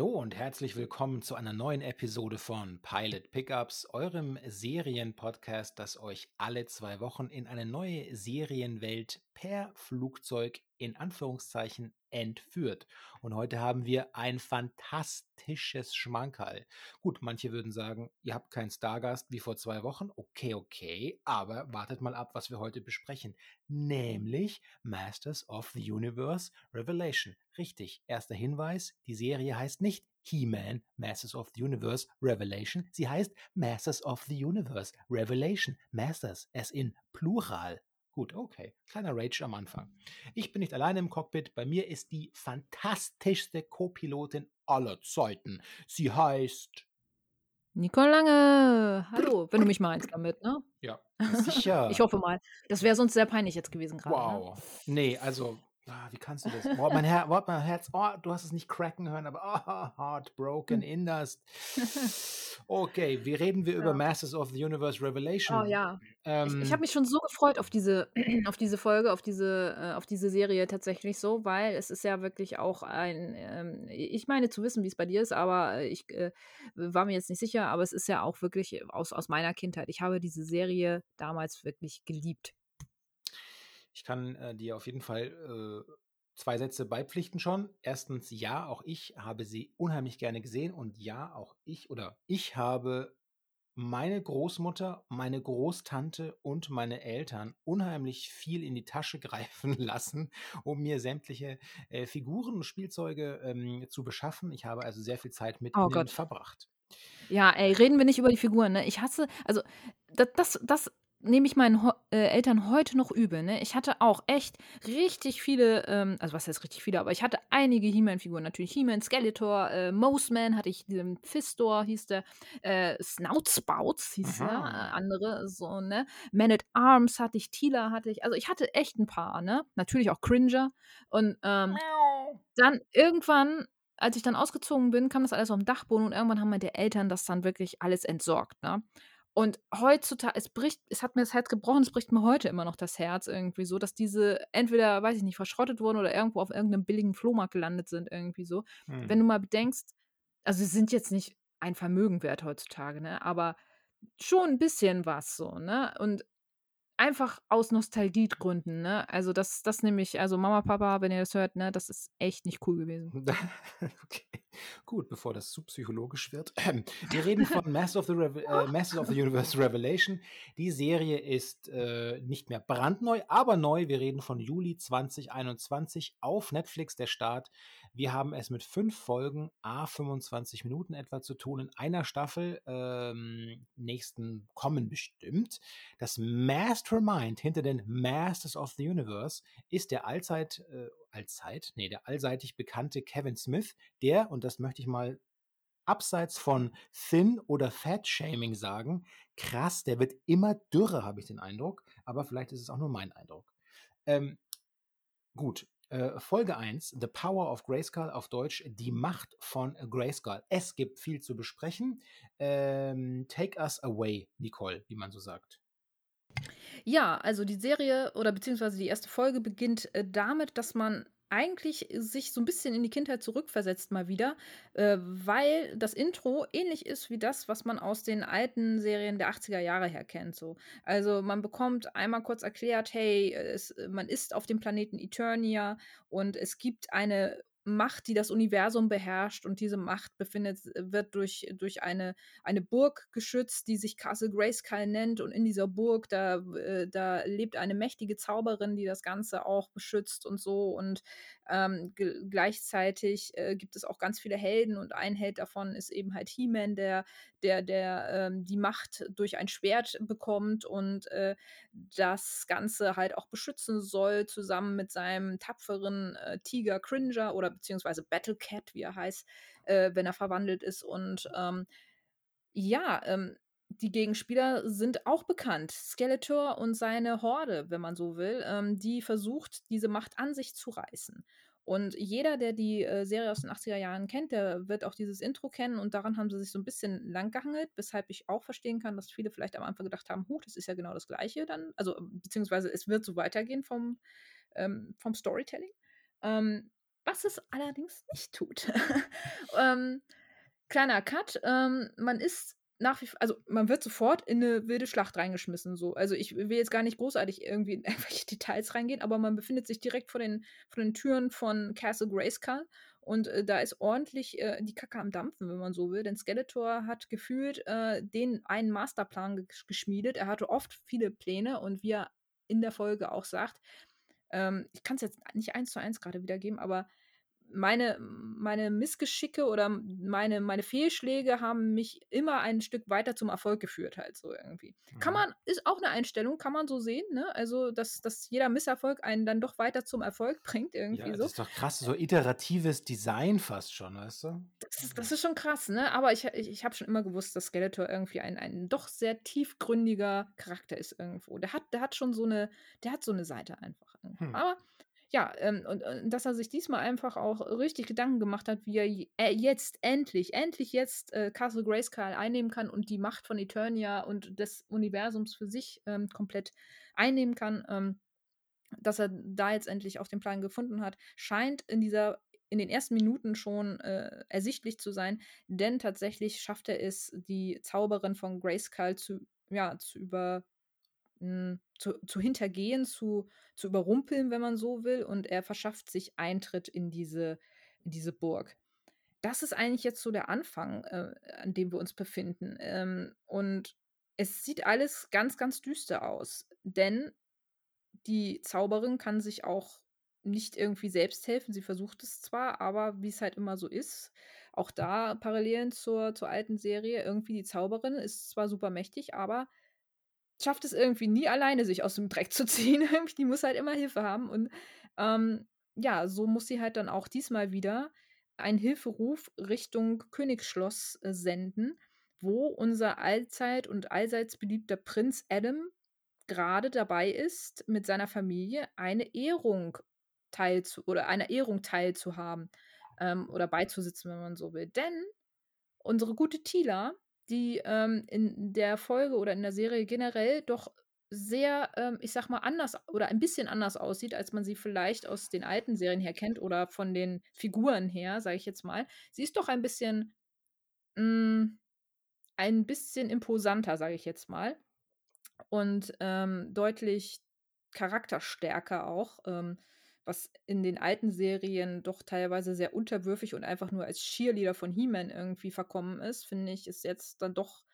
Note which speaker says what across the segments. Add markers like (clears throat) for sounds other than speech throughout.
Speaker 1: Hallo und herzlich willkommen zu einer neuen Episode von Pilot Pickups, eurem Serienpodcast, das euch alle zwei Wochen in eine neue Serienwelt per Flugzeug in Anführungszeichen entführt. Und heute haben wir ein fantastisches Schmankerl. Gut, manche würden sagen, ihr habt keinen Stargast wie vor zwei Wochen. Okay, okay, aber wartet mal ab, was wir heute besprechen. Nämlich Masters of the Universe Revelation. Richtig, erster Hinweis, die Serie heißt nicht He-Man, Masters of the Universe, Revelation. Sie heißt Masters of the Universe, Revelation, Masters, as in Plural. Gut, okay. Kleiner Rage am Anfang. Ich bin nicht alleine im Cockpit. Bei mir ist die fantastischste Co-Pilotin aller Zeiten. Sie heißt.
Speaker 2: Nicole Lange. Hallo, wenn du mich meinst damit, ne?
Speaker 1: Ja, (laughs) sicher.
Speaker 2: ich hoffe mal. Das wäre sonst sehr peinlich jetzt gewesen gerade.
Speaker 1: Ne? Wow. Ne? Nee, also Ah, wie kannst du das? Oh, mein, Her oh, mein Herz, oh, du hast es nicht cracken hören, aber oh, heartbroken in das. (laughs) Okay, wie reden wir ja. über Masters of the Universe Revelation?
Speaker 2: Oh ja. Ähm, ich, ich habe mich schon so gefreut auf diese, (clears throat) auf diese Folge, auf diese, äh, auf diese Serie tatsächlich so, weil es ist ja wirklich auch ein, ähm, ich meine zu wissen, wie es bei dir ist, aber ich äh, war mir jetzt nicht sicher, aber es ist ja auch wirklich aus, aus meiner Kindheit. Ich habe diese Serie damals wirklich geliebt.
Speaker 1: Ich kann äh, dir auf jeden Fall äh, zwei Sätze beipflichten schon. Erstens, ja, auch ich habe sie unheimlich gerne gesehen und ja, auch ich oder ich habe meine Großmutter, meine Großtante und meine Eltern unheimlich viel in die Tasche (laughs) greifen lassen, um mir sämtliche äh, Figuren und Spielzeuge ähm, zu beschaffen. Ich habe also sehr viel Zeit mit
Speaker 2: oh ihnen verbracht. Ja, ey, reden wir nicht über die Figuren, ne? Ich hasse, also das, das, das nehme ich meinen äh, Eltern heute noch übel. Ne? Ich hatte auch echt richtig viele, ähm, also was heißt richtig viele, aber ich hatte einige He-Man-Figuren. Natürlich He-Man, Skeletor, äh, Moseman hatte ich, diesen Fistor hieß der, äh, Snoutspouts hieß der, äh, andere, so, ne? Man at Arms hatte ich, Tila hatte ich, also ich hatte echt ein paar, ne? Natürlich auch Cringer. Und ähm, dann irgendwann als ich dann ausgezogen bin, kam das alles auf dem Dachboden und irgendwann haben meine Eltern das dann wirklich alles entsorgt. Ne? Und heutzutage, es bricht, es hat mir das Herz gebrochen, es bricht mir heute immer noch das Herz irgendwie so, dass diese entweder, weiß ich nicht, verschrottet wurden oder irgendwo auf irgendeinem billigen Flohmarkt gelandet sind, irgendwie so. Hm. Wenn du mal bedenkst, also sie sind jetzt nicht ein Vermögen wert heutzutage, ne? Aber schon ein bisschen was so, ne? Und einfach aus Nostalgiegründen, ne? Also das, das nämlich, also Mama, Papa, wenn ihr das hört, ne, das ist echt nicht cool gewesen. (laughs)
Speaker 1: okay. Gut, bevor das zu psychologisch wird. (clears throat) Wir reden von Masters of the, Reve äh, (laughs) Masters of the Universe Revelation. Die Serie ist äh, nicht mehr brandneu, aber neu. Wir reden von Juli 2021 auf Netflix, der Start. Wir haben es mit fünf Folgen, a 25 Minuten etwa zu tun, in einer Staffel. Ähm, nächsten kommen bestimmt. Das Mastermind hinter den Masters of the Universe ist der allzeit, äh, allzeit, nee, der allseitig bekannte Kevin Smith, der, und das möchte ich mal abseits von Thin oder Fat Shaming sagen, krass, der wird immer dürrer, habe ich den Eindruck, aber vielleicht ist es auch nur mein Eindruck. Ähm, gut, äh, Folge 1, The Power of Grayskull auf Deutsch, die Macht von Grayskull. Es gibt viel zu besprechen. Ähm, take us away, Nicole, wie man so sagt.
Speaker 2: Ja, also die Serie oder beziehungsweise die erste Folge beginnt äh, damit, dass man eigentlich sich so ein bisschen in die Kindheit zurückversetzt mal wieder, äh, weil das Intro ähnlich ist wie das, was man aus den alten Serien der 80er Jahre her kennt. So. Also man bekommt einmal kurz erklärt, hey, es, man ist auf dem Planeten Eternia und es gibt eine Macht, die das Universum beherrscht und diese Macht befindet, wird durch, durch eine, eine Burg geschützt, die sich Castle Grayskull nennt. Und in dieser Burg, da, äh, da lebt eine mächtige Zauberin, die das Ganze auch beschützt und so. Und ähm, gleichzeitig äh, gibt es auch ganz viele Helden. Und ein Held davon ist eben halt He-Man, der, der, der ähm, die Macht durch ein Schwert bekommt und äh, das Ganze halt auch beschützen soll, zusammen mit seinem tapferen äh, Tiger Cringer oder beziehungsweise Battle Cat, wie er heißt, äh, wenn er verwandelt ist. Und ähm, ja, ähm, die Gegenspieler sind auch bekannt. Skeletor und seine Horde, wenn man so will, ähm, die versucht, diese Macht an sich zu reißen. Und jeder, der die äh, Serie aus den 80er Jahren kennt, der wird auch dieses Intro kennen und daran haben sie sich so ein bisschen langgehangelt, weshalb ich auch verstehen kann, dass viele vielleicht am Anfang gedacht haben, huch, das ist ja genau das Gleiche dann, also beziehungsweise es wird so weitergehen vom, ähm, vom Storytelling. Ähm, was es allerdings nicht tut. (laughs) ähm, kleiner Cut, ähm, man ist nach wie vor, also man wird sofort in eine wilde Schlacht reingeschmissen. So. Also ich will jetzt gar nicht großartig irgendwie in (laughs) irgendwelche Details reingehen, aber man befindet sich direkt vor den, vor den Türen von Castle Grayskull und äh, da ist ordentlich äh, die Kacke am Dampfen, wenn man so will. Denn Skeletor hat gefühlt äh, den einen Masterplan geschmiedet. Er hatte oft viele Pläne und wie er in der Folge auch sagt, ähm, ich kann es jetzt nicht eins zu eins gerade wiedergeben, aber meine, meine Missgeschicke oder meine, meine Fehlschläge haben mich immer ein Stück weiter zum Erfolg geführt, halt so irgendwie. Mhm. Kann man, ist auch eine Einstellung, kann man so sehen, ne? Also, dass, dass jeder Misserfolg einen dann doch weiter zum Erfolg (laughs) bringt, irgendwie ja,
Speaker 1: so. Das ist doch krass, so iteratives Design fast schon, weißt du?
Speaker 2: Das ist, das ist schon krass, ne? Aber ich, ich, ich habe schon immer gewusst, dass Skeletor irgendwie ein, ein doch sehr tiefgründiger Charakter ist irgendwo. Der hat, der hat schon so eine, der hat so eine Seite einfach. Hm. Aber ja, ähm, und, und dass er sich diesmal einfach auch richtig Gedanken gemacht hat, wie er äh, jetzt endlich, endlich jetzt äh, Castle Grayskull einnehmen kann und die Macht von Eternia und des Universums für sich ähm, komplett einnehmen kann. Ähm, dass er da jetzt endlich auf den Plan gefunden hat, scheint in dieser in den ersten Minuten schon äh, ersichtlich zu sein, denn tatsächlich schafft er es, die Zauberin von Grayskull zu, ja, zu über, hm, zu, zu hintergehen, zu, zu überrumpeln, wenn man so will, und er verschafft sich Eintritt in diese, in diese Burg. Das ist eigentlich jetzt so der Anfang, äh, an dem wir uns befinden. Ähm, und es sieht alles ganz, ganz düster aus, denn die Zauberin kann sich auch nicht irgendwie selbst helfen. Sie versucht es zwar, aber wie es halt immer so ist, auch da Parallelen zur, zur alten Serie, irgendwie die Zauberin ist zwar super mächtig, aber schafft es irgendwie nie alleine, sich aus dem Dreck zu ziehen. (laughs) die muss halt immer Hilfe haben. Und ähm, ja, so muss sie halt dann auch diesmal wieder einen Hilferuf Richtung Königsschloss äh, senden, wo unser allzeit und allseits beliebter Prinz Adam gerade dabei ist, mit seiner Familie eine Ehrung teilzu oder einer Ehrung teilzuhaben ähm, oder beizusitzen, wenn man so will. Denn unsere gute Tila die ähm, in der Folge oder in der Serie generell doch sehr, ähm, ich sag mal, anders oder ein bisschen anders aussieht, als man sie vielleicht aus den alten Serien her kennt oder von den Figuren her, sage ich jetzt mal. Sie ist doch ein bisschen, mh, hm, ein bisschen imposanter, sage ich jetzt mal. Und ähm, deutlich charakterstärker auch. Ähm, was in den alten Serien doch teilweise sehr unterwürfig und einfach nur als Cheerleader von He-Man irgendwie verkommen ist, finde ich, ist jetzt dann doch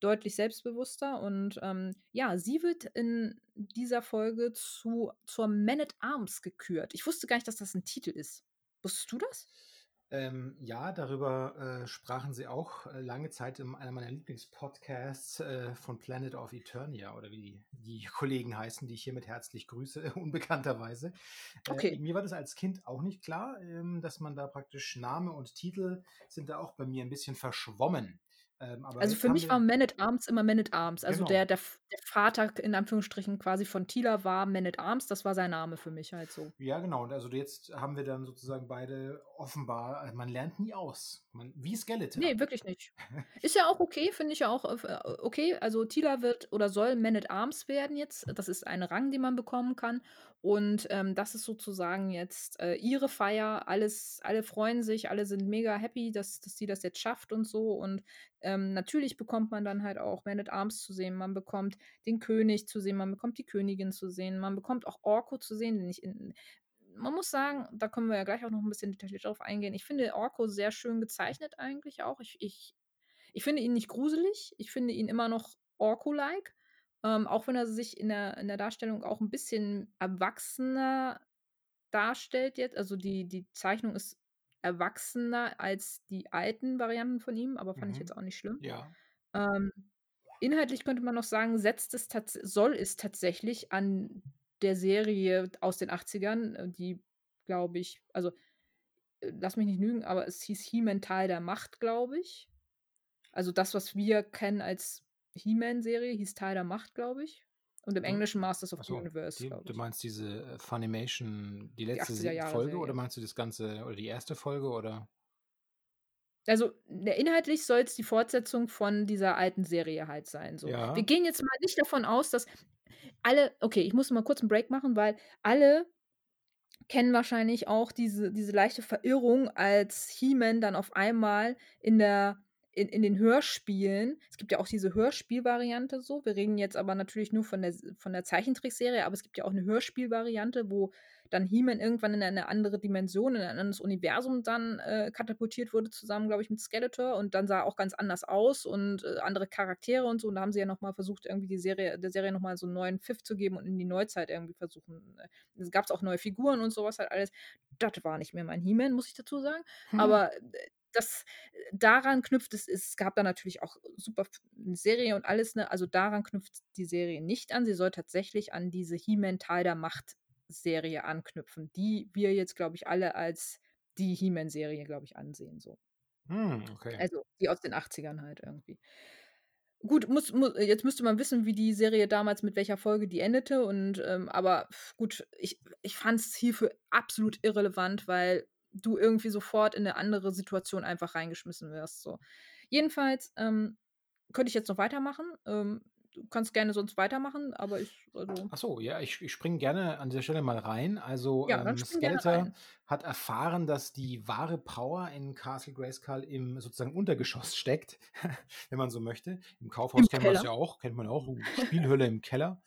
Speaker 2: deutlich selbstbewusster. Und ähm, ja, sie wird in dieser Folge zu, zur Man at Arms gekürt. Ich wusste gar nicht, dass das ein Titel ist. Wusstest du das?
Speaker 1: Ähm, ja, darüber äh, sprachen sie auch äh, lange Zeit in einer meiner Lieblingspodcasts äh, von Planet of Eternia oder wie die, die (laughs) Kollegen heißen, die ich hiermit herzlich grüße, (laughs) unbekannterweise. Äh, okay. mir war das als Kind auch nicht klar, ähm, dass man da praktisch Name und Titel sind da auch bei mir ein bisschen verschwommen.
Speaker 2: Ähm, also für mich war Man at Arms immer Man at Arms. Also genau. der, der, der, Vater in Anführungsstrichen quasi von Tila war Man at Arms, das war sein Name für mich halt so.
Speaker 1: Ja, genau. Und also jetzt haben wir dann sozusagen beide offenbar, äh, man lernt nie aus. Man, wie Skeleton.
Speaker 2: Nee, wirklich nicht. Ist ja auch okay, finde ich ja auch äh, okay. Also Tila wird oder soll Man at Arms werden jetzt. Das ist ein Rang, den man bekommen kann. Und ähm, das ist sozusagen jetzt äh, ihre Feier. Alles, alle freuen sich, alle sind mega happy, dass, dass sie das jetzt schafft und so. Und ähm, natürlich bekommt man dann halt auch Man at Arms zu sehen. Man bekommt den König zu sehen, man bekommt die Königin zu sehen, man bekommt auch Orko zu sehen, den ich in, man muss sagen, da können wir ja gleich auch noch ein bisschen detailliert drauf eingehen. Ich finde Orko sehr schön gezeichnet eigentlich auch. Ich, ich, ich finde ihn nicht gruselig. Ich finde ihn immer noch Orko-like. Ähm, auch wenn er sich in der, in der Darstellung auch ein bisschen erwachsener darstellt jetzt. Also die, die Zeichnung ist erwachsener als die alten Varianten von ihm, aber fand mhm. ich jetzt auch nicht schlimm.
Speaker 1: Ja.
Speaker 2: Ähm, inhaltlich könnte man noch sagen, setzt es soll es tatsächlich an der Serie aus den 80ern, äh, die, glaube ich, also äh, lass mich nicht lügen, aber es hieß He-Man Teil der Macht, glaube ich. Also das, was wir kennen als He-Man-Serie hieß Teil der Macht, glaube ich. Und im Englischen Masters of Achso, the Universe,
Speaker 1: die, Du meinst diese äh, Funimation, die letzte die Folge oder meinst du das ganze oder die erste Folge oder?
Speaker 2: Also inhaltlich soll es die Fortsetzung von dieser alten Serie halt sein. So. Ja. Wir gehen jetzt mal nicht davon aus, dass alle, okay, ich muss mal kurz einen Break machen, weil alle kennen wahrscheinlich auch diese diese leichte Verirrung, als He-Man dann auf einmal in der in in den Hörspielen es gibt ja auch diese Hörspielvariante so. Wir reden jetzt aber natürlich nur von der von der Zeichentrickserie, aber es gibt ja auch eine Hörspielvariante, wo dann He-Man irgendwann in eine andere Dimension, in ein anderes Universum dann äh, katapultiert wurde, zusammen, glaube ich, mit Skeletor. Und dann sah er auch ganz anders aus und äh, andere Charaktere und so. Und da haben sie ja nochmal versucht, irgendwie die Serie, der Serie nochmal so einen neuen Pfiff zu geben und in die Neuzeit irgendwie versuchen. Es gab auch neue Figuren und sowas halt alles. Das war nicht mehr mein He-Man, muss ich dazu sagen. Hm. Aber äh, das daran knüpft es, es gab da natürlich auch super eine Serie und alles, ne? Also daran knüpft die Serie nicht an. Sie soll tatsächlich an diese He-Man Teil der Macht Serie anknüpfen, die wir jetzt, glaube ich, alle als die He-Man-Serie, glaube ich, ansehen. So.
Speaker 1: Hm, okay.
Speaker 2: Also die aus den 80ern halt irgendwie. Gut, muss, muss, jetzt müsste man wissen, wie die Serie damals mit welcher Folge die endete. Und ähm, aber gut, ich, ich fand es hierfür absolut irrelevant, weil du irgendwie sofort in eine andere Situation einfach reingeschmissen wirst. So. Jedenfalls ähm, könnte ich jetzt noch weitermachen. Ähm, du kannst gerne sonst weitermachen, aber ich. Also
Speaker 1: Ach so, ja, ich, ich springe gerne an dieser Stelle mal rein. Also, ja, ähm, Skeletor hat erfahren, dass die wahre Power in Castle Grayskull im sozusagen Untergeschoss steckt, (laughs) wenn man so möchte. Im Kaufhaus Im kennt man es ja auch, kennt man auch, Spielhölle im (laughs) Keller.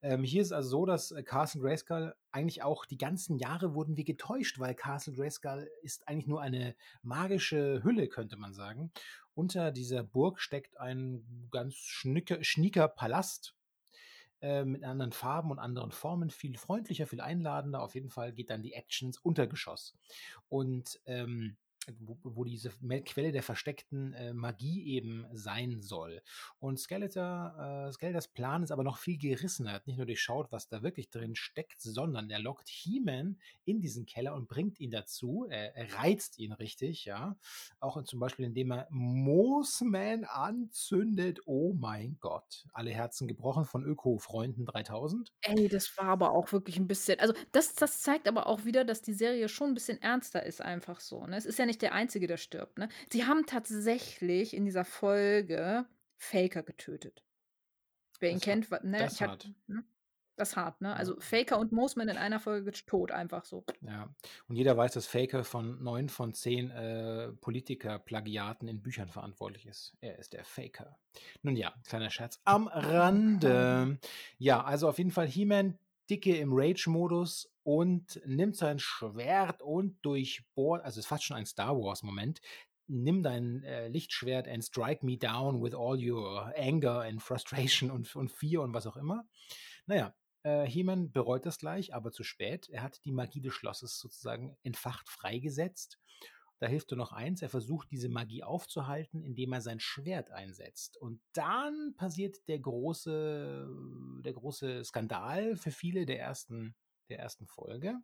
Speaker 1: Ähm, hier ist also so, dass äh, Castle Grayskull eigentlich auch die ganzen Jahre wurden wir getäuscht, weil Castle Grayskull ist eigentlich nur eine magische Hülle, könnte man sagen. Unter dieser Burg steckt ein ganz schnicker, schnieker Palast äh, mit anderen Farben und anderen Formen, viel freundlicher, viel einladender. Auf jeden Fall geht dann die Action ins Untergeschoss. Und ähm, wo, wo diese Quelle der versteckten äh, Magie eben sein soll. Und Skeletor, äh, Skeletors Plan ist aber noch viel gerissener. Er hat nicht nur durchschaut, was da wirklich drin steckt, sondern er lockt He-Man in diesen Keller und bringt ihn dazu. Er, er reizt ihn richtig, ja. Auch zum Beispiel, indem er Moosman anzündet. Oh mein Gott. Alle Herzen gebrochen von Öko-Freunden 3000.
Speaker 2: Ey, das war aber auch wirklich ein bisschen. Also, das, das zeigt aber auch wieder, dass die Serie schon ein bisschen ernster ist, einfach so. Ne? Es ist ja nicht nicht der Einzige, der stirbt. Ne? Sie haben tatsächlich in dieser Folge Faker getötet. Wer ihn das kennt, ne?
Speaker 1: Das, hart.
Speaker 2: ne? das ist hart, ne? Also Faker und Moosman in einer Folge tot, einfach so.
Speaker 1: Ja. Und jeder weiß, dass Faker von neun von zehn äh, Politiker-Plagiaten in Büchern verantwortlich ist. Er ist der Faker. Nun ja, kleiner Scherz am (laughs) Rande. Ja, also auf jeden Fall He-Man dicke im Rage-Modus und nimmt sein Schwert und durchbohrt, also ist fast schon ein Star Wars-Moment, nimm dein äh, Lichtschwert and strike me down with all your anger and frustration und, und Fear und was auch immer. Naja, äh, He-Man bereut das gleich, aber zu spät. Er hat die Magie des Schlosses sozusagen entfacht freigesetzt. Da hilft nur noch eins, er versucht diese Magie aufzuhalten, indem er sein Schwert einsetzt. Und dann passiert der große, der große Skandal für viele der ersten der ersten Folge.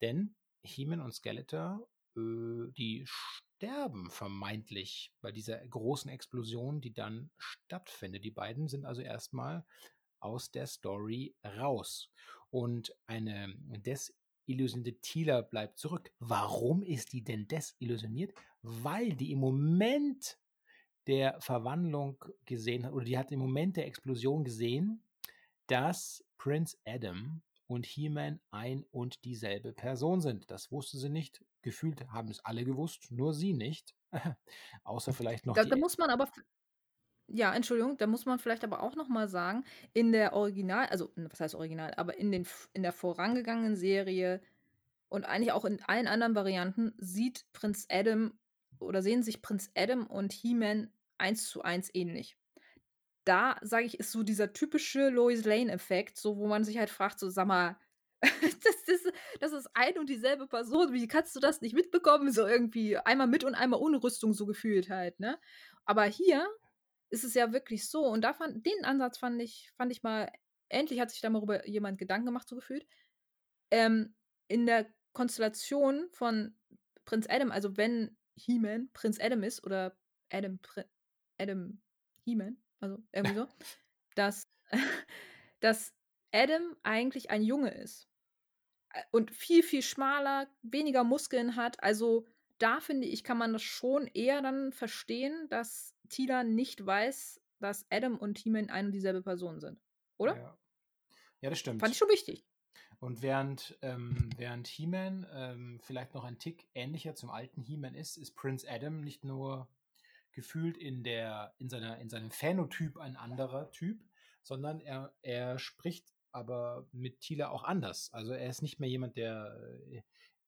Speaker 1: Denn Heeman und Skeletor, äh, die sterben vermeintlich bei dieser großen Explosion, die dann stattfindet. Die beiden sind also erstmal aus der Story raus. Und eine desillusionierte Tila bleibt zurück. Warum ist die denn desillusioniert? Weil die im Moment der Verwandlung gesehen hat, oder die hat im Moment der Explosion gesehen, dass Prince Adam und He-Man ein und dieselbe Person sind. Das wusste sie nicht. Gefühlt haben es alle gewusst, nur sie nicht. (laughs) Außer vielleicht noch.
Speaker 2: Da, da muss man aber ja, Entschuldigung, da muss man vielleicht aber auch noch mal sagen, in der Original, also was heißt Original, aber in, den, in der vorangegangenen Serie und eigentlich auch in allen anderen Varianten sieht Prinz Adam oder sehen sich Prinz Adam und He-Man eins zu eins ähnlich da, sage ich, ist so dieser typische Lois Lane-Effekt, so wo man sich halt fragt, so, sag mal, (laughs) das, das, das ist ein und dieselbe Person, wie kannst du das nicht mitbekommen? So irgendwie einmal mit und einmal ohne Rüstung, so gefühlt halt, ne? Aber hier ist es ja wirklich so, und da fand, den Ansatz fand ich, fand ich mal, endlich hat sich da mal darüber jemand Gedanken gemacht, so gefühlt. Ähm, in der Konstellation von Prinz Adam, also wenn He-Man Prinz Adam ist oder Adam, Adam He-Man, also irgendwie so, (laughs) dass, (laughs) dass Adam eigentlich ein Junge ist äh, und viel, viel schmaler, weniger Muskeln hat. Also da finde ich, kann man das schon eher dann verstehen, dass Tila nicht weiß, dass Adam und He-Man ein und dieselbe Person sind. Oder?
Speaker 1: Ja. ja, das stimmt.
Speaker 2: Fand ich schon wichtig.
Speaker 1: Und während, ähm, während He-Man ähm, vielleicht noch ein Tick ähnlicher zum alten He-Man ist, ist Prince Adam nicht nur gefühlt in, der, in, seiner, in seinem Phänotyp ein anderer Typ, sondern er, er spricht aber mit Thiele auch anders. Also er ist nicht mehr jemand, der äh,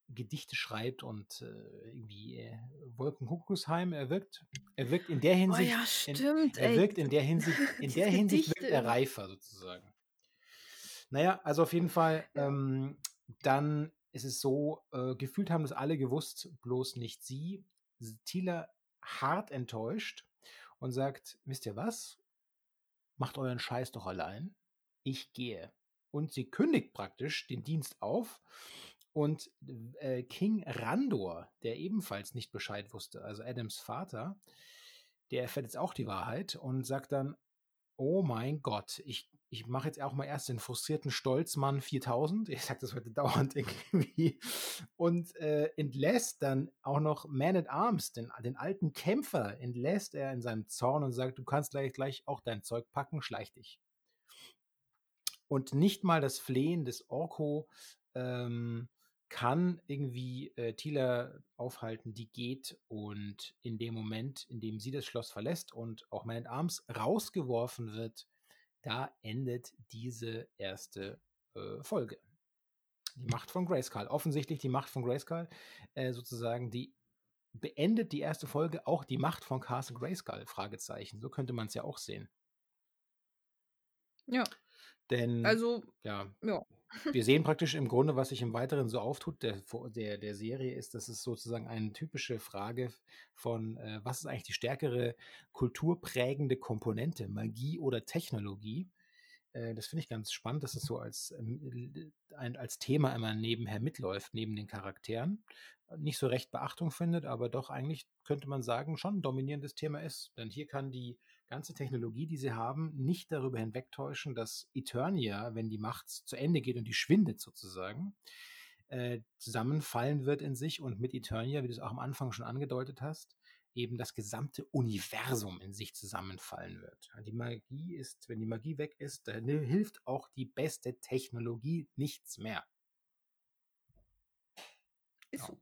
Speaker 1: Gedichte schreibt und äh, irgendwie äh, Wolkenkuckucksheim. Er wirkt, er wirkt in der Hinsicht,
Speaker 2: oh ja,
Speaker 1: stimmt, in, er wirkt in der (laughs) Hinsicht, in der Hinsicht wirkt er reifer sozusagen. Naja, also auf jeden Fall, ähm, dann ist es so, äh, gefühlt haben das alle gewusst, bloß nicht sie. Thieler hart enttäuscht und sagt, wisst ihr was? Macht euren Scheiß doch allein. Ich gehe. Und sie kündigt praktisch den Dienst auf und äh, King Randor, der ebenfalls nicht Bescheid wusste, also Adams Vater, der erfährt jetzt auch die Wahrheit und sagt dann, oh mein Gott, ich ich mache jetzt auch mal erst den frustrierten Stolzmann 4000. Ich sage das heute (laughs) dauernd irgendwie. Und äh, entlässt dann auch noch Man at Arms, den, den alten Kämpfer, entlässt er in seinem Zorn und sagt, du kannst gleich, gleich auch dein Zeug packen, schleich dich. Und nicht mal das Flehen des Orko ähm, kann irgendwie äh, Tila aufhalten, die geht und in dem Moment, in dem sie das Schloss verlässt und auch Man at Arms rausgeworfen wird, da endet diese erste äh, Folge. Die Macht von Grayskull. Offensichtlich die Macht von Grayskull, äh, sozusagen, die beendet die erste Folge auch die Macht von Castle Grayskull? Fragezeichen. So könnte man es ja auch sehen.
Speaker 2: Ja.
Speaker 1: Denn,
Speaker 2: also,
Speaker 1: ja,
Speaker 2: ja.
Speaker 1: Wir sehen praktisch im Grunde, was sich im Weiteren so auftut, der, der, der Serie ist, dass es sozusagen eine typische Frage von, äh, was ist eigentlich die stärkere kulturprägende Komponente, Magie oder Technologie? Äh, das finde ich ganz spannend, dass es so als, ähm, als Thema immer nebenher mitläuft, neben den Charakteren. Nicht so recht Beachtung findet, aber doch eigentlich könnte man sagen, schon ein dominierendes Thema ist. Denn hier kann die ganze Technologie, die sie haben, nicht darüber hinwegtäuschen, dass Eternia, wenn die Macht zu Ende geht und die schwindet sozusagen, äh, zusammenfallen wird in sich und mit Eternia, wie du es auch am Anfang schon angedeutet hast, eben das gesamte Universum in sich zusammenfallen wird. Die Magie ist, wenn die Magie weg ist, dann hilft auch die beste Technologie nichts mehr.
Speaker 2: Ist so.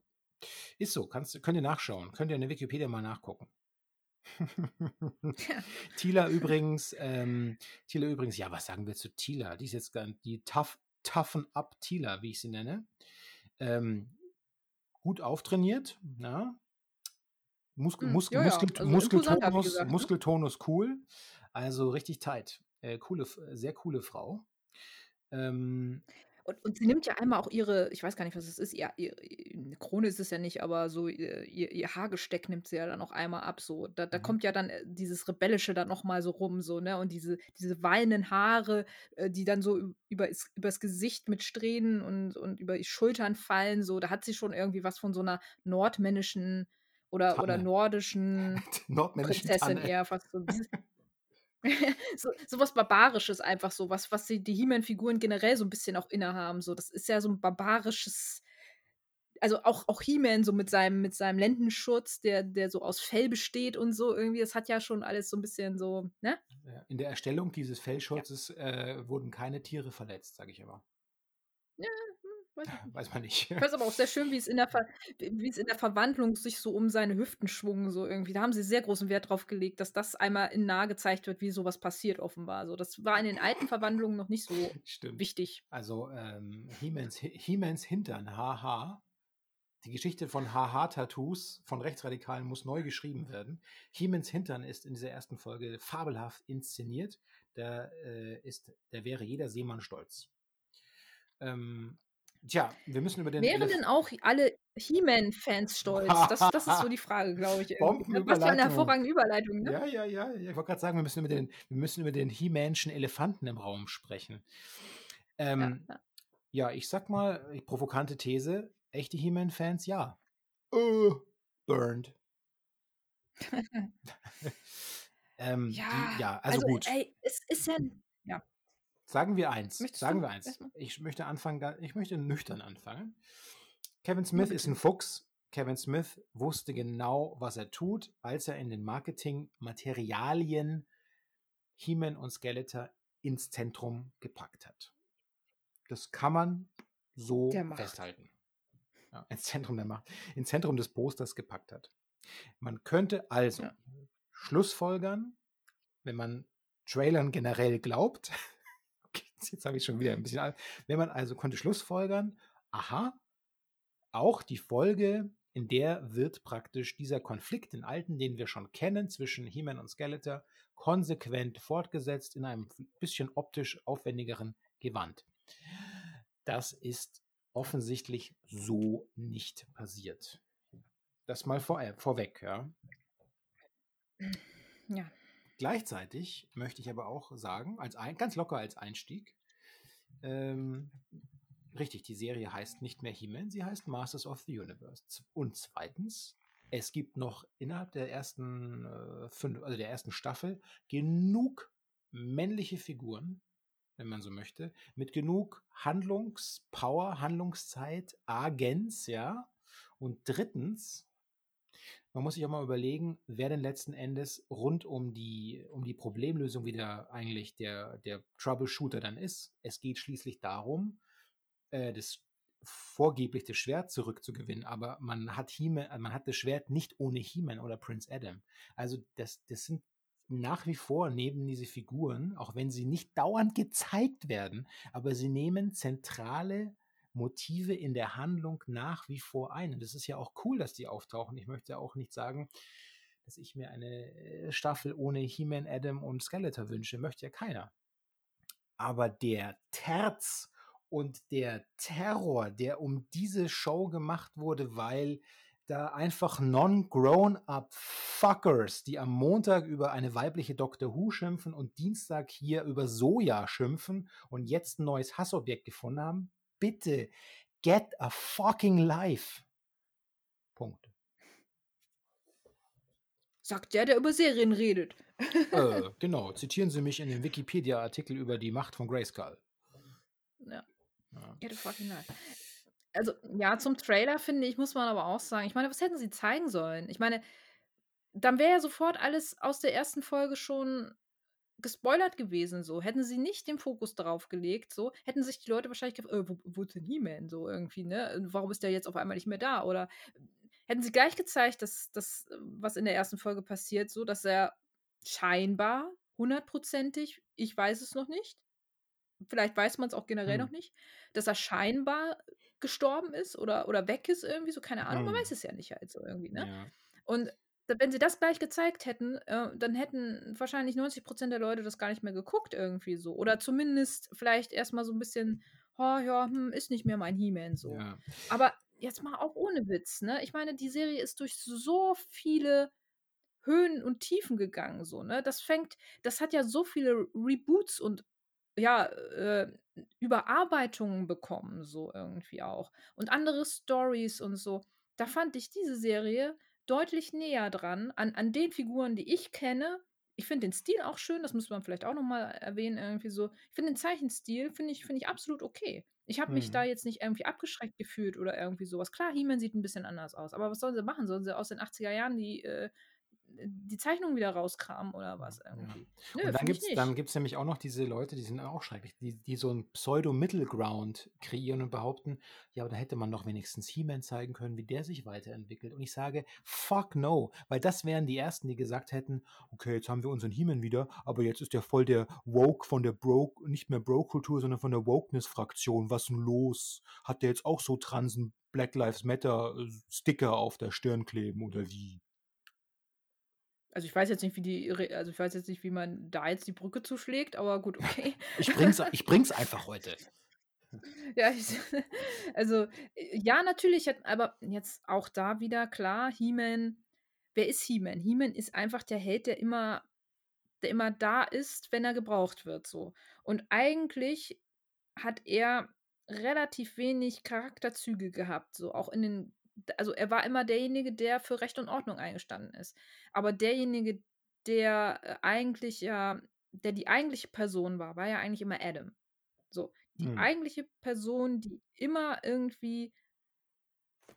Speaker 1: Ist so, kannst, könnt ihr nachschauen, könnt ihr in der Wikipedia mal nachgucken. (laughs) Tila übrigens, ähm, Tila übrigens, ja, was sagen wir zu Tila? Die ist jetzt die Tough, Toughen Up Tila, wie ich sie nenne. Ähm, gut auftrainiert, ja. Muskel,
Speaker 2: hm,
Speaker 1: Muskel,
Speaker 2: ja, ja.
Speaker 1: Muskel,
Speaker 2: Also
Speaker 1: Muskeltonus,
Speaker 2: gesagt, ne?
Speaker 1: Muskeltonus cool. Also richtig tight. Äh, coole, sehr coole Frau. Ähm,
Speaker 2: und, und sie nimmt ja einmal auch ihre, ich weiß gar nicht, was es ist, ihr, ihr, eine Krone ist es ja nicht, aber so ihr, ihr Haargesteck nimmt sie ja dann auch einmal ab. So. Da, da
Speaker 1: Mhm.
Speaker 2: kommt ja dann äh, dieses Rebellische dann nochmal so rum, so, ne? Und diese, diese wallenden Haare, äh, die dann so über, übers Gesicht mit Strähnen und, und über die Schultern fallen, so, da hat sie schon irgendwie was von so einer nordmännischen oder, oder nordischen (laughs) Prinzessin
Speaker 1: Tanne.
Speaker 2: eher fast so. (laughs) (laughs) so, so was Barbarisches einfach so, was, was die, die He-Man-Figuren generell so ein bisschen auch innehaben. So, das ist ja so ein barbarisches, also auch, auch He-Man so mit seinem, mit seinem Lendenschutz, der, der so aus Fell besteht und so irgendwie, das hat ja schon alles so ein bisschen so, ne?
Speaker 1: Ja, In der Erstellung dieses Fellschutzes äh, wurden keine Tiere verletzt, sage ich immer.
Speaker 2: Ja, weiß. (laughs)
Speaker 1: Weiß man nicht.
Speaker 2: Ich fand es aber auch sehr schön, wie es in der Ver wie es in der Verwandlung sich so um seine Hüften schwung, so irgendwie. Da haben sie sehr großen Wert drauf gelegt, dass das einmal in nah gezeigt wird, wie sowas passiert offenbar. So, das war in den alten Verwandlungen noch nicht so (laughs)
Speaker 1: Stimmt.
Speaker 2: wichtig.
Speaker 1: Also ähm, He-Mans, He-Mans Hintern, haha. Die Geschichte von Haha-Tattoos von Rechtsradikalen muss neu geschrieben werden. He-Mans Hintern ist in dieser ersten Folge fabelhaft inszeniert. Da, äh, ist, da wäre jeder Seemann stolz. Ähm, tja, wir müssen über den
Speaker 2: Wären
Speaker 1: Elef-
Speaker 2: denn auch alle He-Man-Fans stolz? Das, das ist so die Frage, glaube ich. Was für eine hervorragende Überleitung, ne?
Speaker 1: Ja, ja, ja. ja. Ich wollte gerade sagen, wir müssen über den, wir müssen über den He-Manschen Elefanten im Raum sprechen. Ähm,
Speaker 2: ja.
Speaker 1: ja, ich sag mal, ich- provokante These, echte He-Man-Fans, ja. Äh, burned. (laughs) (laughs) ähm,
Speaker 2: Ja,
Speaker 1: die, ja, also, gut.
Speaker 2: Ey, es ist ja. Ja.
Speaker 1: Sagen wir eins.
Speaker 2: Möchtest
Speaker 1: sagen wir eins.
Speaker 2: erstmal?
Speaker 1: Ich möchte anfangen, ich möchte nüchtern anfangen. Kevin Smith ist ein Fuchs. Kevin Smith wusste genau, was er tut, als er in den Marketingmaterialien He-Man und Skeletor ins Zentrum gepackt hat. Das kann man so festhalten. Ja, ins Zentrum der Macht, ins Zentrum des Posters gepackt hat. Man könnte also ja. Schlussfolgern, wenn man Trailern generell glaubt, (laughs) jetzt habe ich schon wieder ein bisschen, wenn man also konnte Schlussfolgern, aha, auch die Folge, in der wird praktisch dieser Konflikt, den alten, den wir schon kennen, zwischen He-Man und Skeletor, konsequent fortgesetzt in einem bisschen optisch aufwendigeren Gewand. Das ist offensichtlich so nicht passiert. Das mal vor, äh, vorweg, ja.
Speaker 2: Ja.
Speaker 1: Gleichzeitig möchte ich aber auch sagen, als ein, ganz locker als Einstieg, ähm, richtig, die Serie heißt nicht mehr He-Man, sie heißt Masters of the Universe. Und zweitens, es gibt noch innerhalb der ersten äh, fünf, also der ersten Staffel genug männliche Figuren, wenn man so möchte, mit genug Handlungspower, Handlungszeit, Agens, ja. Und drittens, man muss sich auch mal überlegen, wer denn letzten Endes rund um die, um die Problemlösung wieder eigentlich der, der Troubleshooter dann ist. Es geht schließlich darum, äh, das vorgeblich das Schwert zurückzugewinnen, aber man hat He-Man, man hat das Schwert nicht ohne He-Man oder Prince Adam. Also das, das sind nach wie vor neben diese Figuren, auch wenn sie nicht dauernd gezeigt werden, aber sie nehmen zentrale Motive in der Handlung nach wie vor ein. Und das ist ja auch cool, dass die auftauchen. Ich möchte auch nicht sagen, dass ich mir eine äh, Staffel ohne He-Man, Adam und Skeletor wünsche. Möchte ja keiner. Aber der Terz und der Terror, der um diese Show gemacht wurde, weil da einfach non-grown-up Fuckers, die am Montag über eine weibliche Doctor Who schimpfen und Dienstag hier über Soja schimpfen und jetzt ein neues Hassobjekt gefunden haben, bitte get a fucking life. Punkt.
Speaker 2: Sagt der, der über Serien redet.
Speaker 1: äh, (laughs) genau, zitieren Sie mich in dem Wikipedia-Artikel über die Macht von Grayskull.
Speaker 2: Ja. ja. Get a fucking life. Also, ja, zum Trailer finde ich, muss man aber auch sagen, ich meine, was hätten sie zeigen sollen? Ich meine, dann wäre ja sofort alles aus der ersten Folge schon gespoilert gewesen, so. Hätten sie nicht den Fokus darauf gelegt, so, hätten sich die Leute wahrscheinlich gefragt, äh, wo, wo ist denn He-Man, so irgendwie, ne? Warum ist der jetzt auf einmal nicht mehr da? Oder hätten sie gleich gezeigt, dass das, was in der ersten Folge passiert, so, dass er scheinbar hundertprozentig, ich weiß es noch nicht, vielleicht weiß man es auch generell hm. noch nicht, dass er scheinbar gestorben ist oder, oder weg ist irgendwie, so keine Ahnung, hm. man weiß es ja nicht halt so irgendwie, ne? Ja. Und wenn sie das gleich gezeigt hätten, äh, dann hätten wahrscheinlich 90 Prozent der Leute das gar nicht mehr geguckt irgendwie so. Oder zumindest vielleicht erstmal so ein bisschen, oh ja, hm, ist nicht mehr mein He-Man so. Ja. Aber jetzt mal auch ohne Witz, ne? Ich meine, die Serie ist durch so viele Höhen und Tiefen gegangen, so, ne? Das fängt, das hat ja so viele Reboots und ja, äh, Überarbeitungen bekommen, so irgendwie auch. Und andere Stories und so. Da fand ich diese Serie deutlich näher dran an, an den Figuren, die ich kenne. Ich finde den Stil auch schön, das muss man vielleicht auch nochmal erwähnen, irgendwie so. Ich finde den Zeichenstil, finde ich, find ich absolut okay. Ich habe mich da mhm. jetzt nicht irgendwie abgeschreckt gefühlt oder irgendwie sowas. Klar, He-Man sieht ein bisschen anders aus, aber was sollen sie machen? Sollen sie aus den 80er Jahren die äh, die Zeichnung wieder rauskramen oder was irgendwie.
Speaker 1: Ja. Nö, und dann gibt es dann gibt's nämlich auch noch diese Leute, die sind auch schrecklich, die, die so ein Pseudo-Middle-Ground kreieren und behaupten, ja, aber da hätte man doch wenigstens He-Man zeigen können, wie der sich weiterentwickelt. Und ich sage, fuck no, weil das wären die Ersten, die gesagt hätten, okay, jetzt haben wir unseren He-Man wieder, aber jetzt ist der voll der Woke von der Broke, nicht mehr Broke-Kultur, sondern von der Wokeness-Fraktion. Was denn los? Hat der jetzt auch so Transen Black Lives Matter Sticker auf der Stirn kleben oder wie?
Speaker 2: Also ich weiß jetzt nicht, wie die, also ich weiß jetzt nicht, wie man da jetzt die Brücke zuschlägt, aber gut, okay.
Speaker 1: ich bring's, ich bring's (laughs) einfach heute.
Speaker 2: Ja, ich, (laughs) also ja, natürlich, aber jetzt auch da wieder klar, He-Man, wer ist He-Man? He-Man ist einfach der Held, der immer, der immer da ist, wenn er gebraucht wird, so. Und eigentlich hat er relativ wenig Charakterzüge gehabt, so auch in den also er war immer derjenige, der für Recht und Ordnung eingestanden ist. Aber derjenige, der äh, eigentlich ja, der die eigentliche Person war, war ja eigentlich immer Adam. So, die hm. eigentliche Person, die immer irgendwie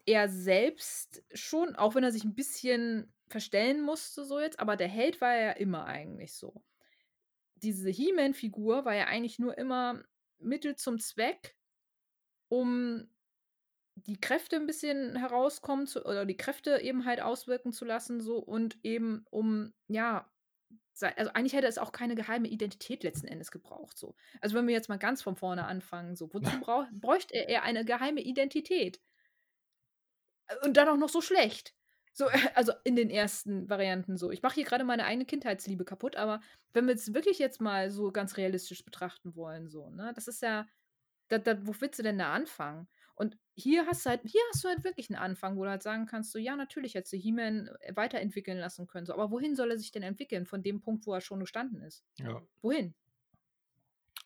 Speaker 2: er selbst schon, auch wenn er sich ein bisschen verstellen musste, so jetzt, aber der Held war ja immer eigentlich so. Diese He-Man-Figur war ja eigentlich nur immer Mittel zum Zweck, um die Kräfte ein bisschen herauskommen zu oder die Kräfte eben halt auswirken zu lassen so und eben um, ja, also, eigentlich hätte es auch keine geheime Identität letzten Endes gebraucht so. Also, wenn wir jetzt mal ganz von vorne anfangen, so, wozu (laughs) brauch bräuchte er eine geheime Identität? Und dann auch noch so schlecht. So, (laughs) also in den ersten Varianten so. Ich mache hier gerade meine eigene Kindheitsliebe kaputt, aber wenn wir es wirklich jetzt mal so ganz realistisch betrachten wollen, so, ne, das ist ja, da, da, wo willst du denn da anfangen? Und hier hast du halt, hier hast du halt wirklich einen Anfang, wo du halt sagen kannst, so, ja, natürlich hättest du He-Man äh, weiterentwickeln lassen können, so, aber wohin soll er sich denn entwickeln von dem Punkt, wo er schon gestanden ist?
Speaker 1: Ja.
Speaker 2: Wohin?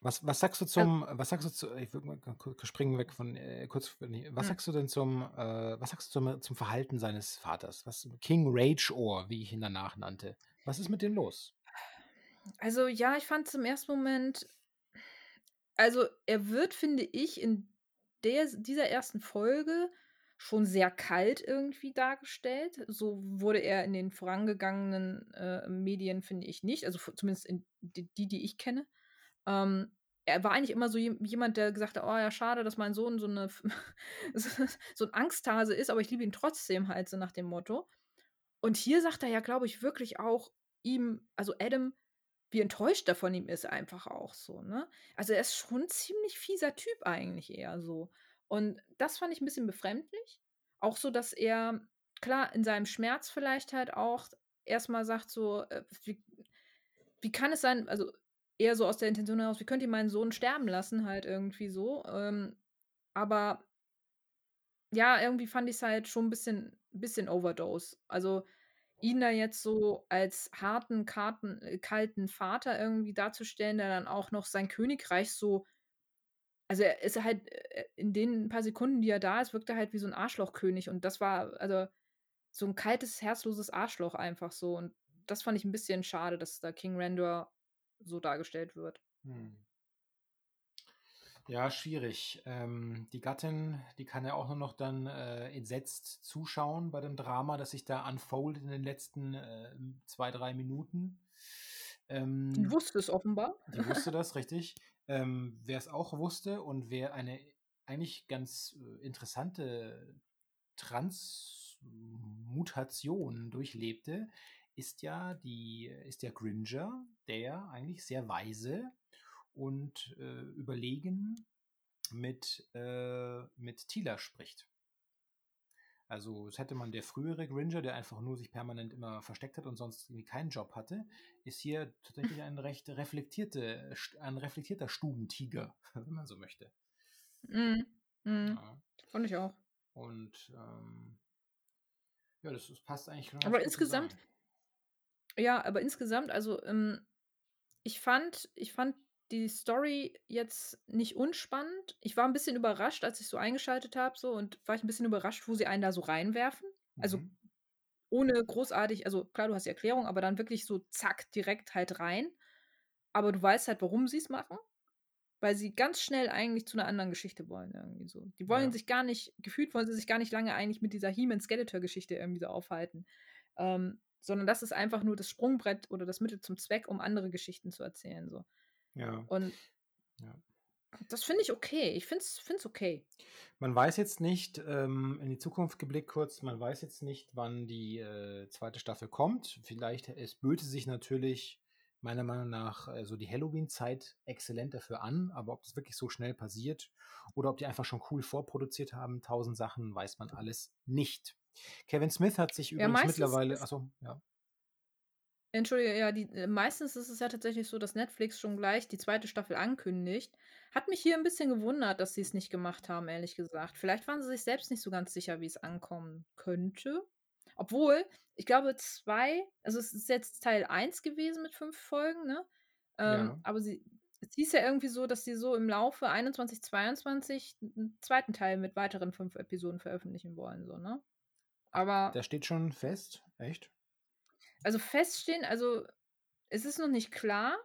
Speaker 1: Was, was sagst du zum, also, was sagst du zu, ich würde mal springen weg von äh, kurz, was hm. sagst du denn zum, äh, was sagst du zum, zum Verhalten seines Vaters? Was King Rage Ohr, wie ich ihn danach nannte. Was ist mit dem los?
Speaker 2: Also ja, ich fand zum ersten Moment, also er wird, finde ich, in der, dieser ersten Folge schon sehr kalt irgendwie dargestellt. So wurde er in den vorangegangenen äh, Medien, finde ich, nicht. Also zumindest in die, die, ich kenne. Ähm, er war eigentlich immer so jemand, der gesagt hat, oh ja, schade, dass mein Sohn so eine (laughs) so ein Angsthase ist, aber ich liebe ihn trotzdem halt so nach dem Motto. Und hier sagt er ja, glaube ich, wirklich auch ihm, also Adam, wie enttäuscht er von ihm ist, einfach auch so, ne? Also er ist schon ein ziemlich fieser Typ eigentlich eher so. Und das fand ich ein bisschen befremdlich. Auch so, dass er, klar, in seinem Schmerz vielleicht halt auch erstmal sagt so, äh, wie, wie kann es sein, also eher so aus der Intention heraus, wie könnt ihr meinen Sohn sterben lassen, halt irgendwie so. Ähm, aber ja, irgendwie fand ich es halt schon ein bisschen, bisschen Overdose. Also ihn da jetzt so als harten, karten, äh, kalten Vater irgendwie darzustellen, der dann auch noch sein Königreich so. Also er ist halt äh, in den paar Sekunden, die er da ist, wirkt er halt wie so ein Arschlochkönig. Und das war, also so ein kaltes, herzloses Arschloch einfach so. Und das fand ich ein bisschen schade, dass da King Randor so dargestellt wird. Hm.
Speaker 1: Ja, schwierig. Ähm, die Gattin, die kann ja auch nur noch dann äh, entsetzt zuschauen bei dem Drama, das sich da unfoldet in den letzten äh, zwei, drei Minuten.
Speaker 2: Ähm, die wusste es offenbar.
Speaker 1: Die wusste (laughs) das, richtig. Ähm, wer es auch wusste und wer eine eigentlich ganz äh, interessante Transmutation durchlebte, ist ja die, ist der Gringer, der eigentlich sehr weise und äh, überlegen mit, äh, mit Tila spricht. Also, das hätte man der frühere Gringer, der einfach nur sich permanent immer versteckt hat und sonst irgendwie keinen Job hatte, ist hier tatsächlich ein recht reflektierte, ein reflektierter Stubentiger, (laughs) wenn man so möchte.
Speaker 2: Mhm. Mhm. Ja. Fand ich auch.
Speaker 1: Und ähm, ja, das, das passt eigentlich
Speaker 2: genau. Aber insgesamt, zusammen. Ja, aber insgesamt, also, ähm, ich fand ich fand die Story jetzt nicht unspannend. Ich war ein bisschen überrascht, als ich so eingeschaltet habe so und war ich ein bisschen überrascht, wo sie einen da so reinwerfen. Also, Mhm. ohne großartig also, klar, du hast die Erklärung, aber dann wirklich so zack, direkt halt rein. Aber du weißt halt, warum sie es machen, weil sie ganz schnell eigentlich zu einer anderen Geschichte wollen irgendwie so. Die wollen Ja. sich gar nicht gefühlt wollen sie sich gar nicht lange eigentlich mit dieser He-Man Skeletor-Geschichte irgendwie so aufhalten. Ähm, sondern das ist einfach nur das Sprungbrett oder das Mittel zum Zweck, um andere Geschichten zu erzählen. So.
Speaker 1: Ja.
Speaker 2: Und ja. das finde ich okay. Ich finde es okay.
Speaker 1: Man weiß jetzt nicht, ähm, in die Zukunft geblickt kurz, man weiß jetzt nicht, wann die äh, zweite Staffel kommt. Vielleicht, es böte sich natürlich meiner Meinung nach äh, so die Halloween-Zeit exzellent dafür an, aber ob das wirklich so schnell passiert oder ob die einfach schon cool vorproduziert haben, tausend Sachen, weiß man alles nicht. Kevin Smith hat sich übrigens ja, mittlerweile. Achso, ja.
Speaker 2: Entschuldige, ja, die, äh, meistens ist es ja tatsächlich so, dass Netflix schon gleich die zweite Staffel ankündigt. Hat mich hier ein bisschen gewundert, dass sie es nicht gemacht haben, ehrlich gesagt. Vielleicht waren sie sich selbst nicht so ganz sicher, wie es ankommen könnte. Obwohl, ich glaube, zwei, also es ist jetzt Teil 1 gewesen mit fünf Folgen, ne? Ähm, ja. Aber sie, es hieß ja irgendwie so, dass sie so im Laufe 21, 22 einen zweiten Teil mit weiteren fünf Episoden veröffentlichen wollen, so, ne? Aber.
Speaker 1: Der steht schon fest, echt?
Speaker 2: Also feststehen, also es ist noch nicht klar,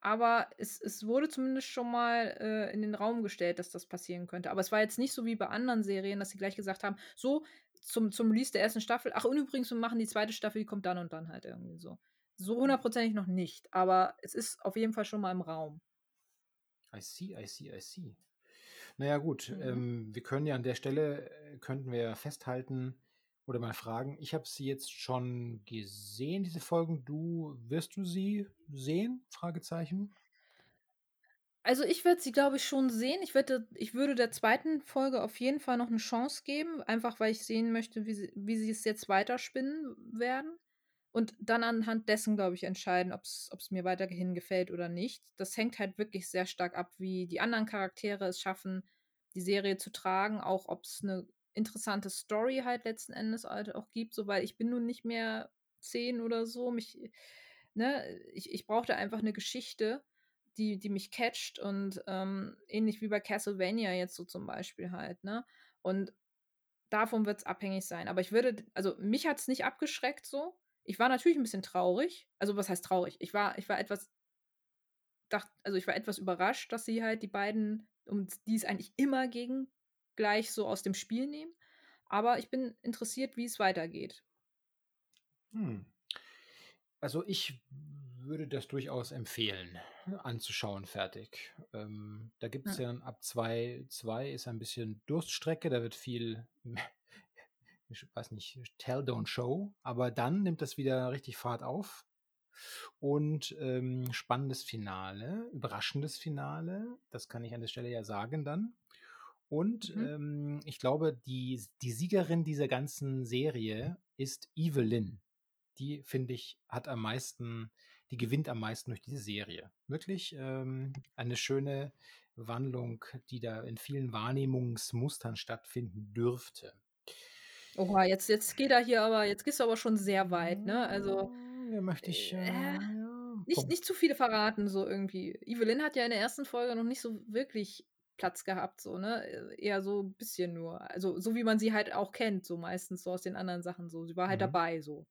Speaker 2: aber es, es wurde zumindest schon mal äh, in den Raum gestellt, dass das passieren könnte. Aber es war jetzt nicht so wie bei anderen Serien, dass sie gleich gesagt haben, so zum, zum Release der ersten Staffel, ach und übrigens, wir machen die zweite Staffel, die kommt dann und dann halt irgendwie so. So hundertprozentig noch nicht, aber es ist auf jeden Fall schon mal im Raum.
Speaker 1: I see, I see, I see. Naja, gut,
Speaker 2: Mhm.
Speaker 1: ähm, wir können ja an der Stelle, äh, könnten wir festhalten oder mal fragen, ich habe sie jetzt schon gesehen, diese Folgen. Du wirst du sie sehen? Fragezeichen.
Speaker 2: Also, ich würde sie, glaube ich, schon sehen. Ich würde ich würde der zweiten Folge auf jeden Fall noch eine Chance geben, einfach weil ich sehen möchte, wie sie wie sie es jetzt weiterspinnen werden und dann anhand dessen, glaube ich, entscheiden, ob es mir weiterhin gefällt oder nicht. Das hängt halt wirklich sehr stark ab, wie die anderen Charaktere es schaffen, die Serie zu tragen, auch ob es eine interessante Story halt letzten Endes halt auch gibt, so, weil ich bin nun nicht mehr 10 oder so. Mich ne, ich ich brauchte einfach eine Geschichte die, die mich catcht und ähm, ähnlich wie bei Castlevania jetzt so zum Beispiel halt, ne? Und davon wird es abhängig sein. Aber ich würde, also mich hat es nicht abgeschreckt so. Ich war natürlich ein bisschen traurig. Also was heißt traurig? Ich war, ich war etwas, dacht, also ich war etwas überrascht, dass sie halt die beiden, um die es eigentlich immer ging, gleich so aus dem Spiel nehmen. Aber ich bin interessiert, wie es weitergeht.
Speaker 1: Hm. Also ich würde das durchaus empfehlen, anzuschauen, fertig. Ähm, da gibt es ja. ja ab 2, 2 ist ein bisschen Durststrecke, da wird viel, (laughs) ich weiß nicht, Tell, Don't Show, aber dann nimmt das wieder richtig Fahrt auf. Und ähm, spannendes Finale, überraschendes Finale, das kann ich an der Stelle ja sagen dann. Und mhm. ähm, ich glaube, die, die Siegerin dieser ganzen Serie ist Evelyn. Die, finde ich, hat am meisten die gewinnt am meisten durch diese Serie. Wirklich ähm, eine schöne Wandlung, die da in vielen Wahrnehmungsmustern stattfinden dürfte.
Speaker 2: Oha, jetzt, jetzt geht er hier aber, jetzt gehst du aber schon sehr weit, ne? Also.
Speaker 1: Ja, möchte ich. Äh,
Speaker 2: äh, nicht, nicht zu viele verraten, so irgendwie. Evelyn hat ja in der ersten Folge noch nicht so wirklich Platz gehabt, so, ne? Eher so ein bisschen nur. Also, so wie man sie halt auch kennt, so meistens so aus den anderen Sachen so. Sie war halt mhm. dabei, so.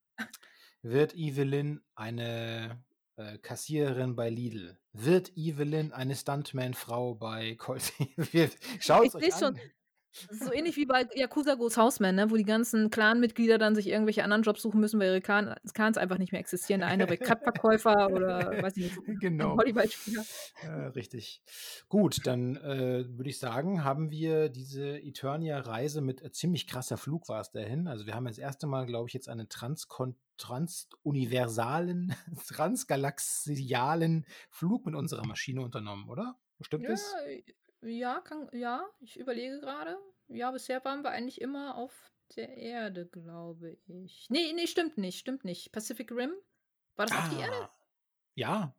Speaker 1: Wird Evelyn eine äh, Kassiererin bei Lidl? Wird Evelyn eine Stuntman-Frau bei Colt? (laughs) Schaut euch an. Schon.
Speaker 2: So ähnlich wie bei Yakuza Goes Houseman, ne? wo die ganzen Clan-Mitglieder dann sich irgendwelche anderen Jobs suchen müssen, weil ihre Clans einfach nicht mehr existieren. Der eine wird (laughs) Cut-Verkäufer oder weiß ich nicht,
Speaker 1: genau. Volleyballspieler. Äh, richtig. Gut, dann äh, würde ich sagen, haben wir diese Eternia-Reise mit äh, ziemlich krasser Flug war es dahin. Also wir haben das erste Mal, glaube ich, jetzt einen Transkon transuniversalen, (laughs) transgalaxialen Flug mit unserer Maschine unternommen, oder? Stimmt
Speaker 2: ja,
Speaker 1: das?
Speaker 2: Ja, kann, ja, ich überlege gerade. Ja, bisher waren wir eigentlich immer auf der Erde, glaube ich. Nee, nee, stimmt nicht, stimmt nicht. Pacific Rim? War das ah, auf die Erde? Ah,
Speaker 1: ja,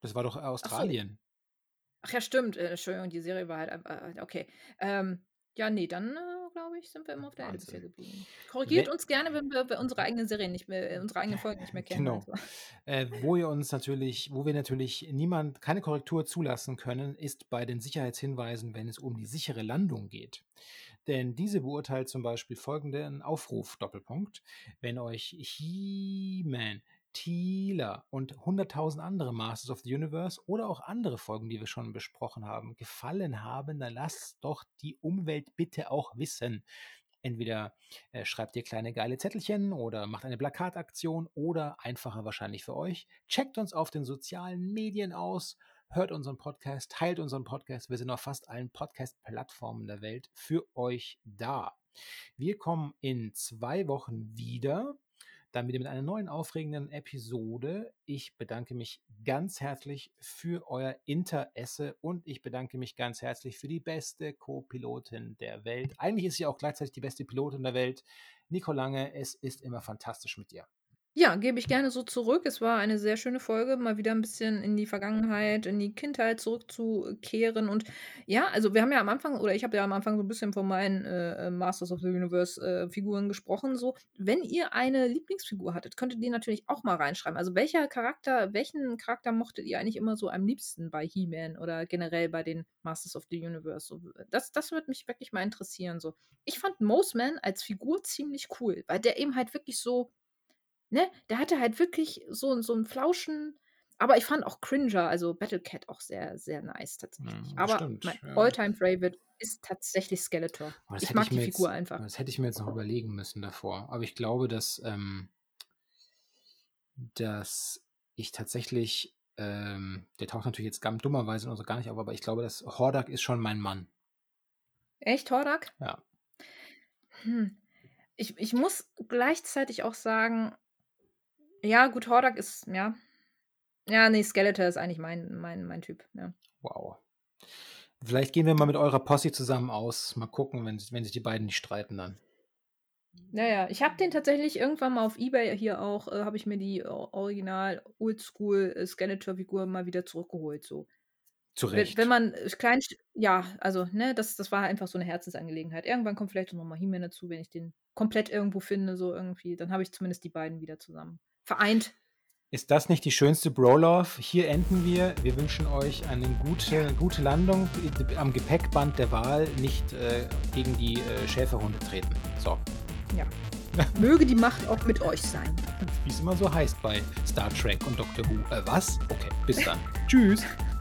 Speaker 1: das war doch Australien.
Speaker 2: Ach, so. Ach ja, stimmt. Äh, Entschuldigung, die Serie war halt. Äh, okay. Ähm, ja, nee, dann äh, glaube ich, sind wir immer auf der Erde bisher geblieben. Korrigiert uns gerne, wenn wir, unsere eigenen Serien nicht mehr, äh, unsere eigenen Folgen nicht mehr kennen.
Speaker 1: Genau. Also. (laughs) Äh, wo ihr uns natürlich, wo wir natürlich niemand, keine Korrektur zulassen können, ist bei den Sicherheitshinweisen, wenn es um die sichere Landung geht. Denn diese beurteilt zum Beispiel folgenden Aufruf, Doppelpunkt. Wenn euch He-Man Tila und 100.000 andere Masters of the Universe oder auch andere Folgen, die wir schon besprochen haben, gefallen haben, dann lasst doch die Umwelt bitte auch wissen. Entweder äh, schreibt ihr kleine geile Zettelchen oder macht eine Plakataktion oder einfacher wahrscheinlich für euch. Checkt uns auf den sozialen Medien aus, hört unseren Podcast, teilt unseren Podcast. Wir sind auf fast allen Podcast-Plattformen der Welt für euch da. Wir kommen in zwei Wochen wieder dann wieder mit einer neuen aufregenden Episode. Ich bedanke mich ganz herzlich für euer Interesse und ich bedanke mich ganz herzlich für die beste Co-Pilotin der Welt. Eigentlich ist sie auch gleichzeitig die beste Pilotin der Welt. Nico Lange, es ist immer fantastisch mit dir.
Speaker 2: Ja, gebe ich gerne so zurück. Es war eine sehr schöne Folge, mal wieder ein bisschen in die Vergangenheit, in die Kindheit zurückzukehren. Und ja, also wir haben ja am Anfang, oder ich habe ja am Anfang so ein bisschen von meinen äh, Masters of the Universe äh, gesprochen. So, wenn ihr eine Lieblingsfigur hattet, könntet ihr natürlich auch mal reinschreiben. Also welcher Charakter, welchen Charakter mochtet ihr eigentlich immer so am liebsten bei He-Man oder generell bei den Masters of the Universe? So, das, das würde mich wirklich mal interessieren. So. Ich fand Moseman als Figur ziemlich cool, weil der eben halt wirklich so ne, der hatte halt wirklich so, so einen Flauschen. Aber ich fand auch Cringer, also Battlecat, auch sehr, sehr nice tatsächlich. Ja, aber stimmt, mein ja. Alltime Favorite ist tatsächlich Skeletor. Ich mag ich die Figur
Speaker 1: jetzt,
Speaker 2: einfach.
Speaker 1: Das hätte ich mir jetzt noch überlegen müssen davor. Aber ich glaube, dass, ähm, dass ich tatsächlich, ähm, der taucht natürlich jetzt ganz dummerweise noch so gar nicht auf, aber ich glaube, dass Hordak ist schon mein Mann.
Speaker 2: Echt, Hordak?
Speaker 1: Ja.
Speaker 2: Hm. Ich, ich muss gleichzeitig auch sagen, ja, gut, Hordak ist, ja. Ja, nee, Skeletor ist eigentlich mein, mein, mein Typ, ja.
Speaker 1: Wow. Vielleicht gehen wir mal mit eurer Posse zusammen aus. Mal gucken, wenn, wenn sich die beiden nicht streiten dann.
Speaker 2: Naja, ich habe den tatsächlich irgendwann mal auf Ebay hier auch, äh, habe ich mir die Original Oldschool äh, Skeletor-Figur mal wieder zurückgeholt. So.
Speaker 1: Zu
Speaker 2: Wenn,
Speaker 1: Recht.
Speaker 2: wenn man äh, klein, ja, also, ne, das, das war einfach so eine Herzensangelegenheit. Irgendwann kommt vielleicht noch mal He-Man dazu, wenn ich den komplett irgendwo finde, so irgendwie. Dann habe ich zumindest die beiden wieder zusammen. Vereint.
Speaker 1: Ist das nicht die schönste Bro-Love? Hier enden wir. Wir wünschen euch eine gute, gute Landung am Gepäckband der Wahl, nicht äh, gegen die äh, Schäferhunde treten. So.
Speaker 2: Ja. (laughs) Möge die Macht auch mit euch sein.
Speaker 1: Wie es immer so heißt bei Star Trek und Doctor Who. Äh, was? Okay, bis dann. Tschüss. (laughs)